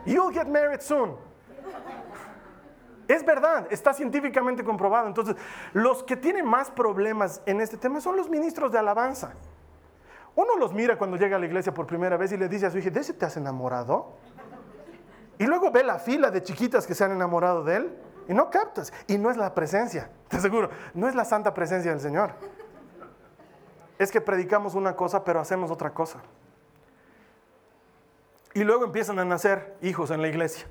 Speaker 2: You'll get married soon. Es verdad, está científicamente comprobado. Entonces, los que tienen más problemas en este tema son los ministros de alabanza. Uno los mira cuando llega a la iglesia por primera vez y le dice a su hija, ¿de ese te has enamorado? Y luego ve la fila de chiquitas que se han enamorado de él y no captas. Y no es la presencia, te aseguro, no es la santa presencia del Señor. Es que predicamos una cosa pero hacemos otra cosa. Y luego empiezan a nacer hijos en la iglesia,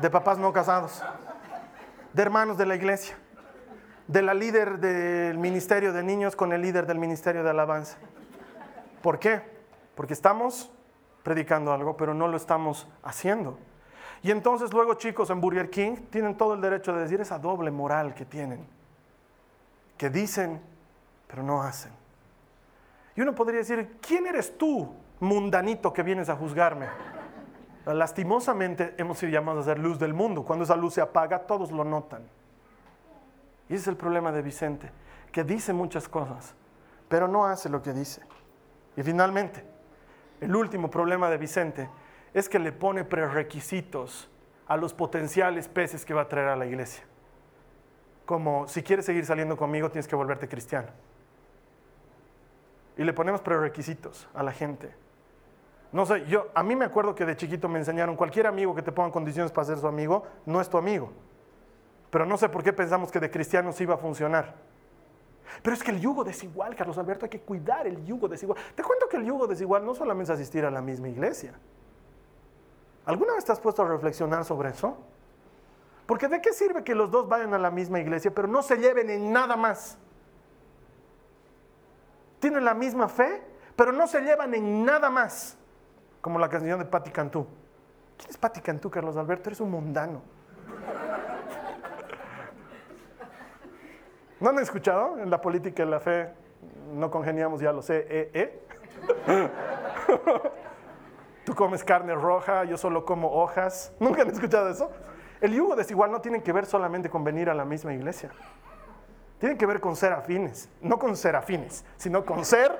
Speaker 2: de papás no casados, de hermanos de la iglesia, de la líder del ministerio de niños con el líder del ministerio de alabanza. ¿Por qué? Porque estamos predicando algo, pero no lo estamos haciendo. Y entonces luego chicos en Burger King tienen todo el derecho de decir esa doble moral que tienen, que dicen, pero no hacen. Y uno podría decir, ¿quién eres tú, mundanito, que vienes a juzgarme? Lastimosamente hemos sido llamados a ser luz del mundo. Cuando esa luz se apaga, todos lo notan. Y ese es el problema de Vicente, que dice muchas cosas, pero no hace lo que dice. Y finalmente, el último problema de Vicente es que le pone prerequisitos a los potenciales peces que va a traer a la iglesia. Como si quieres seguir saliendo conmigo, tienes que volverte cristiano. Y le ponemos prerequisitos a la gente. No sé, yo a mí me acuerdo que de chiquito me enseñaron, cualquier amigo que te ponga condiciones para ser su amigo, no es tu amigo. Pero no sé por qué pensamos que de cristianos iba a funcionar. Pero es que el yugo desigual, Carlos Alberto, hay que cuidar el yugo desigual. Te cuento que el yugo desigual no solamente es asistir a la misma iglesia. ¿Alguna vez te has puesto a reflexionar sobre eso? Porque ¿de qué sirve que los dos vayan a la misma iglesia, pero no se lleven en nada más? Tienen la misma fe, pero no se llevan en nada más como la canción de Patti Cantú. ¿Quién es Patti Cantú, Carlos Alberto? Eres un mundano. ¿No han escuchado? En la política y la fe no congeniamos, ya lo sé, eh, eh. Tú comes carne roja, yo solo como hojas. ¿Nunca han escuchado eso? El yugo desigual no tiene que ver solamente con venir a la misma iglesia. Tiene que ver con ser afines. No con ser afines, sino con ser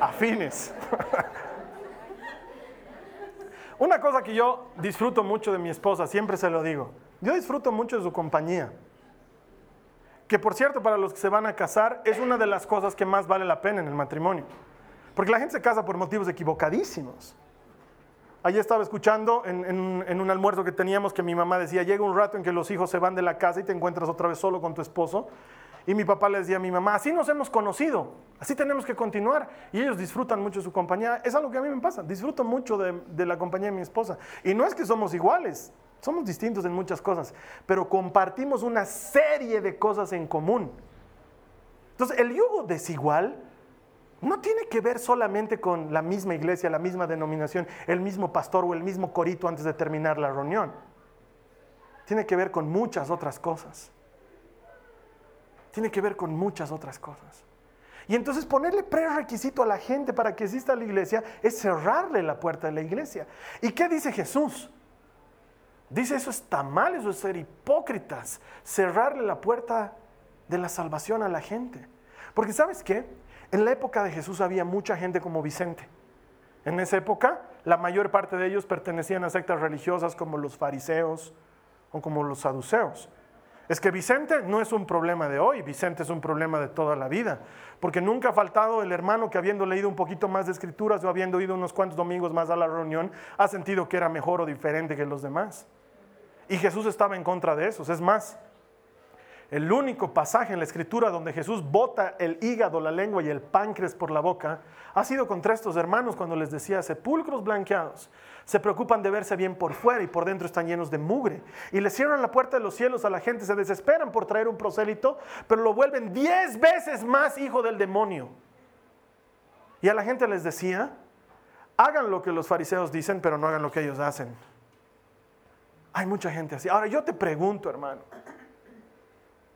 Speaker 2: afines. Una cosa que yo disfruto mucho de mi esposa, siempre se lo digo, yo disfruto mucho de su compañía. Que por cierto, para los que se van a casar, es una de las cosas que más vale la pena en el matrimonio. Porque la gente se casa por motivos equivocadísimos. Ayer estaba escuchando en, en, un almuerzo que teníamos que mi mamá decía, llega un rato en que los hijos se van de la casa y te encuentras otra vez solo con tu esposo y mi papá le decía a mi mamá, así nos hemos conocido, así tenemos que continuar. Y ellos disfrutan mucho su compañía. Es algo que a mí me pasa, disfruto mucho de, de la compañía de mi esposa. Y no es que somos iguales, somos distintos en muchas cosas, pero compartimos una serie de cosas en común. Entonces, el yugo desigual no tiene que ver solamente con la misma iglesia, la misma denominación, el mismo pastor o el mismo corito antes de terminar la reunión. Tiene que ver con muchas otras cosas tiene que ver con muchas otras cosas. Y entonces ponerle prerequisito a la gente para que exista la iglesia es cerrarle la puerta de la iglesia. ¿Y qué dice Jesús? Dice eso está mal, eso es ser hipócritas, cerrarle la puerta de la salvación a la gente. Porque sabes qué? En la época de Jesús había mucha gente como Vicente. En esa época la mayor parte de ellos pertenecían a sectas religiosas como los fariseos o como los saduceos. Es que Vicente no es un problema de hoy, Vicente es un problema de toda la vida, porque nunca ha faltado el hermano que habiendo leído un poquito más de escrituras o habiendo ido unos cuantos domingos más a la reunión, ha sentido que era mejor o diferente que los demás. Y Jesús estaba en contra de esos. Es más, el único pasaje en la escritura donde Jesús bota el hígado, la lengua y el páncreas por la boca ha sido contra estos hermanos cuando les decía sepulcros blanqueados. Se preocupan de verse bien por fuera y por dentro están llenos de mugre. Y le cierran la puerta de los cielos a la gente, se desesperan por traer un prosélito, pero lo vuelven diez veces más hijo del demonio. Y a la gente les decía, hagan lo que los fariseos dicen, pero no hagan lo que ellos hacen. Hay mucha gente así. Ahora yo te pregunto, hermano,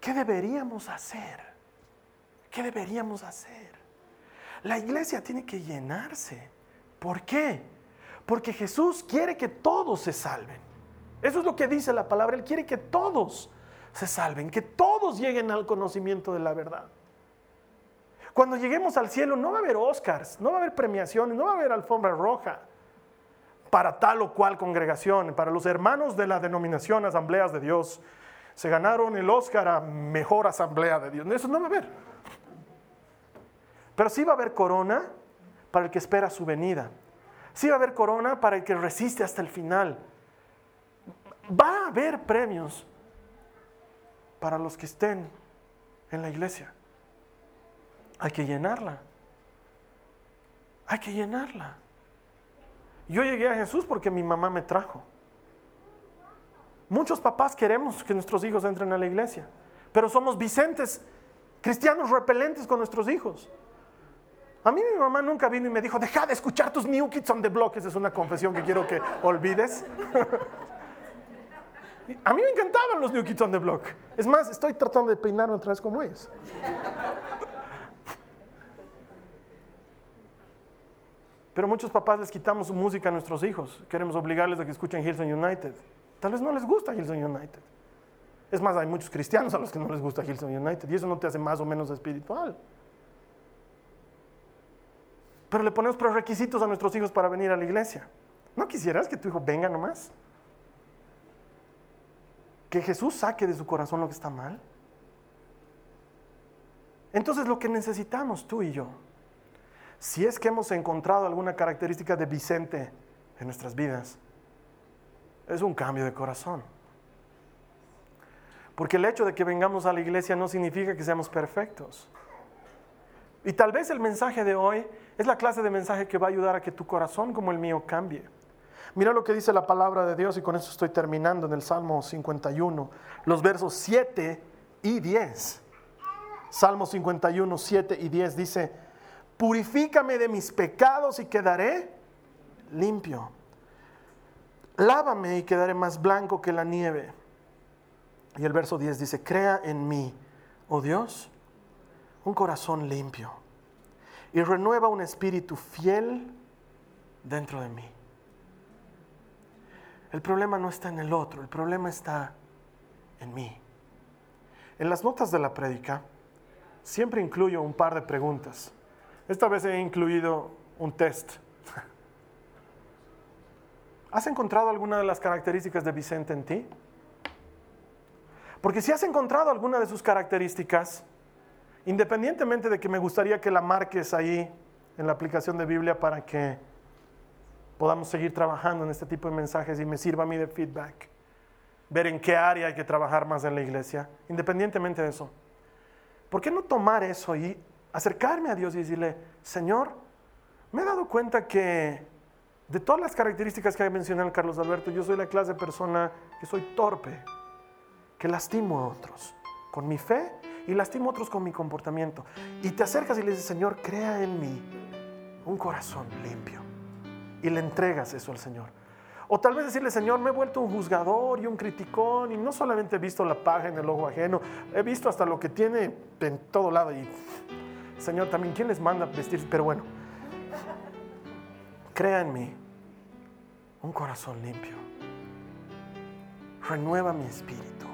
Speaker 2: ¿Qué deberíamos hacer? ¿Qué deberíamos hacer? La iglesia tiene que llenarse. ¿Por qué? Porque Jesús quiere que todos se salven. Eso es lo que dice la palabra. Él quiere que todos se salven, que todos lleguen al conocimiento de la verdad. Cuando lleguemos al cielo no va a haber Oscars, no va a haber premiaciones, no va a haber alfombra roja. para tal o cual congregación, para los hermanos de la denominación Asambleas de Dios, se ganaron el Oscar a Mejor Asamblea de Dios. Eso no va a haber. Pero sí va a haber corona para el que espera su venida. Sí va a haber corona para el que resiste hasta el final. Va a haber premios para los que estén en la iglesia. Hay que llenarla. Hay que llenarla. Yo llegué a Jesús porque mi mamá me trajo. Muchos papás queremos que nuestros hijos entren a la iglesia, pero somos Vicentes, cristianos repelentes con nuestros hijos. A mí mi mamá nunca vino y me dijo, deja de escuchar tus New Kids on the Block. Esa es una confesión que quiero que olvides. A mí me encantaban los New Kids on the Block. Es más, estoy tratando de peinarme otra vez como ellos. Pero muchos papás les quitamos música a nuestros hijos. Queremos obligarles a que escuchen Hillsong United. Tal vez no les gusta Hillsong United. Es más, hay muchos cristianos a los que no les gusta Hillsong United y eso no te hace más o menos espiritual. Pero le ponemos prerequisitos a nuestros hijos para venir a la iglesia. ¿No quisieras que tu hijo venga nomás? Que Jesús saque de su corazón lo que está mal. Entonces lo que necesitamos tú y yo si es que hemos encontrado alguna característica de Vicente en nuestras vidas, es un cambio de corazón. Porque el hecho de que vengamos a la iglesia no significa que seamos perfectos. Y tal vez el mensaje de hoy es la clase de mensaje que va a ayudar a que tu corazón como el mío cambie. Mira lo que dice la palabra de Dios y con eso estoy terminando en el Salmo 51, los versos 7 y 10. Salmo 51, 7 y 10 dice, purifícame de mis pecados y quedaré limpio. Lávame y quedaré más blanco que la nieve. Y el verso 10 dice, crea en mí, oh Dios, un corazón limpio y renueva un espíritu fiel dentro de mí. El problema no está en el otro, el problema está en mí. En las notas de la prédica siempre incluyo un par de preguntas. Esta vez he incluido un test. ¿Has encontrado alguna de las características de Vicente en ti? Porque si has encontrado alguna de sus características, independientemente de que me gustaría que la marques ahí en la aplicación de Biblia para que podamos seguir trabajando en este tipo de mensajes y me sirva a mí de feedback, ver en qué área hay que trabajar más en la iglesia, independientemente de eso. ¿Por qué no tomar eso y acercarme a Dios y decirle, Señor, me he dado cuenta que de todas las características que ha mencionado Carlos Alberto, yo soy la clase de persona que soy torpe, que lastimo a otros con mi fe y lastimo a otros con mi comportamiento. Y te acercas y le dices, Señor, crea en mí un corazón limpio. Y le entregas eso al Señor. O tal vez decirle, Señor, me he vuelto un juzgador y un criticón y no solamente he visto la paja en el ojo ajeno, he visto hasta lo que tiene en todo lado y Señor, también, ¿quién les manda a vestirse? Pero bueno, crea en mí un corazón limpio. Renueva mi espíritu.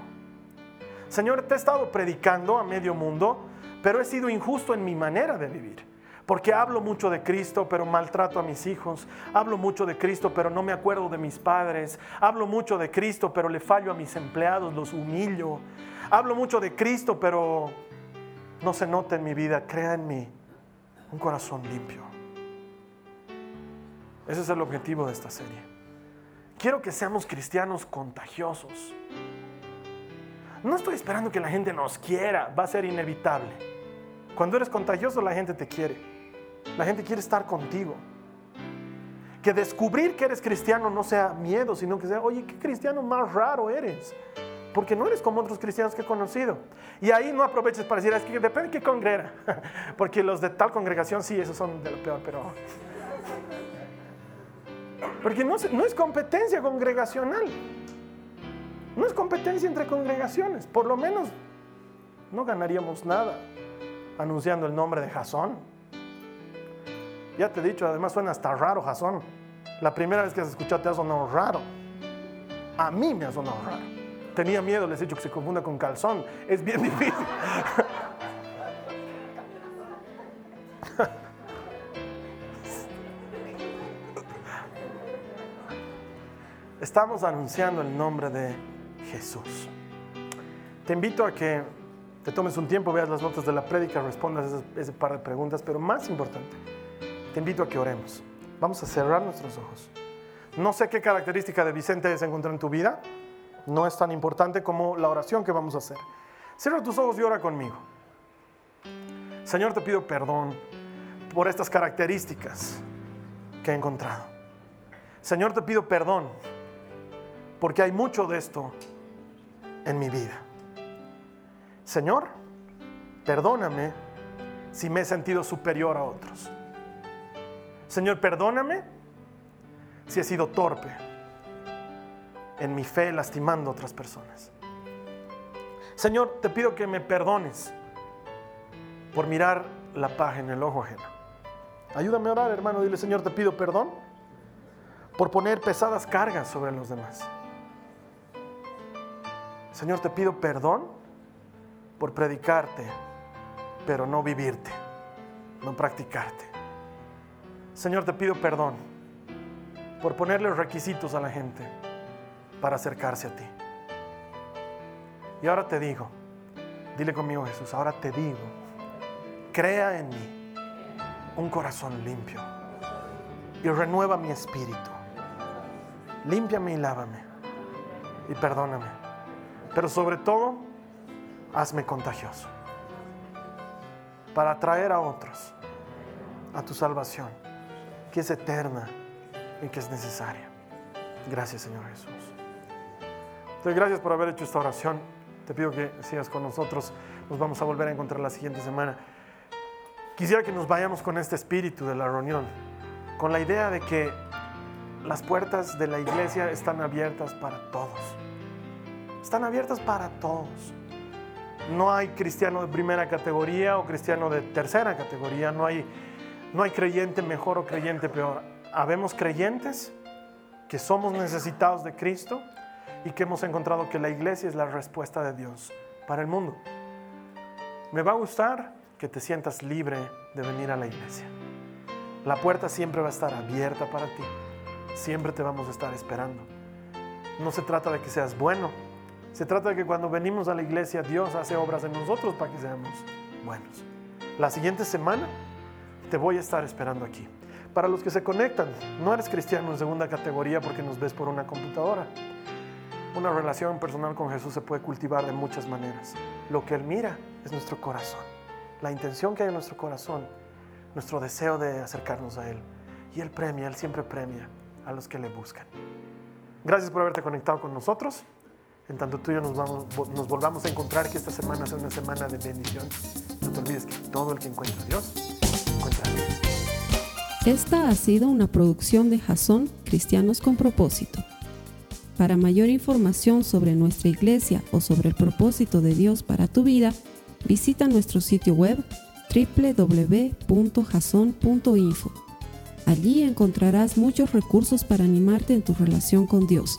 Speaker 2: Señor, te he estado predicando a medio mundo, pero he sido injusto en mi manera de vivir. Porque hablo mucho de Cristo, pero maltrato a mis hijos. Hablo mucho de Cristo, pero no me acuerdo de mis padres. Hablo mucho de Cristo, pero le fallo a mis empleados, los humillo. Hablo mucho de Cristo, pero no se nota en mi vida, crea en mí un corazón limpio. Ese es el objetivo de esta serie. Quiero que seamos cristianos contagiosos. No estoy esperando que la gente nos quiera, va a ser inevitable. Cuando eres contagioso la gente te quiere. La gente quiere estar contigo. Que descubrir que eres cristiano no sea miedo, sino que sea, oye, qué cristiano más raro eres porque no eres como otros cristianos que he conocido. Y ahí no aproveches para decir, es que depende de qué congrega, porque los de tal congregación sí, esos son de lo peor, pero... Porque no, no es competencia congregacional, no es competencia entre congregaciones, por lo menos no ganaríamos nada anunciando el nombre de Jasón. Ya te he dicho, además suena hasta raro Jasón. La primera vez que has escuchado te ha sonado raro. A mí me ha sonado raro. Tenía miedo, les he dicho que se confunda con calzón. Es bien difícil. estamos anunciando el nombre de Jesús. Te invito a que te tomes un tiempo, veas las notas de la prédica, respondas ese, ese par de preguntas, pero más importante, te invito a que oremos. Vamos a cerrar nuestros ojos. No sé qué característica de Vicente se encuentra en tu vida, no es tan importante como la oración que vamos a hacer. Cierra tus ojos y ora conmigo. Señor, te pido perdón por estas características que he encontrado. Señor, te pido perdón porque hay mucho de esto en mi vida. Señor, perdóname si me he sentido superior a otros. Señor, perdóname si he sido torpe en mi fe lastimando a otras personas. Señor, te pido que me perdones por mirar la paja en el ojo ajeno. Ayúdame a orar, hermano. Dile, Señor, te pido perdón por poner pesadas cargas sobre los demás. Señor, te pido perdón por predicarte, pero no vivirte, no practicarte. Señor, te pido perdón por ponerle requisitos a la gente para acercarse a ti. Y ahora te digo, dile conmigo Jesús, ahora te digo, crea en mí un corazón limpio y renueva mi espíritu. Límpiame y lávame y perdóname. Pero sobre todo, hazme contagioso para atraer a otros a tu salvación, que es eterna y que es necesaria. Gracias, Señor Jesús. Doy gracias por haber hecho esta oración. Te pido que sigas con nosotros. Nos vamos a volver a encontrar la siguiente semana. Quisiera que nos vayamos con este espíritu de la reunión, con la idea de que las puertas de la iglesia están abiertas para todos. Están abiertas para todos. No hay cristiano de primera categoría o cristiano de tercera categoría. No hay, no hay creyente mejor o creyente peor. Habemos creyentes que somos necesitados de Cristo y que hemos encontrado que la iglesia es la respuesta de Dios para el mundo. Me va a gustar que te sientas libre de venir a la iglesia. La puerta siempre va a estar abierta para ti. Siempre te vamos a estar esperando. No se trata de que seas bueno. Se trata de que cuando venimos a la iglesia Dios hace obras en nosotros para que seamos buenos. La siguiente semana te voy a estar esperando aquí. Para los que se conectan, no eres cristiano en segunda categoría porque nos ves por una computadora. Una relación personal con Jesús se puede cultivar de muchas maneras. Lo que Él mira es nuestro corazón, la intención que hay en nuestro corazón, nuestro deseo de acercarnos a Él. Y Él premia, Él siempre premia a los que le buscan. Gracias por haberte conectado con nosotros. En tanto tú y yo nos, vamos, nos volvamos a encontrar, que esta semana sea una semana de bendición. No te olvides que todo el que encuentra a Dios, encuentra a Dios.
Speaker 1: Esta ha sido una producción de Jason Cristianos con Propósito. Para mayor información sobre nuestra iglesia o sobre el propósito de Dios para tu vida, visita nuestro sitio web www.jason.info. Allí encontrarás muchos recursos para animarte en tu relación con Dios,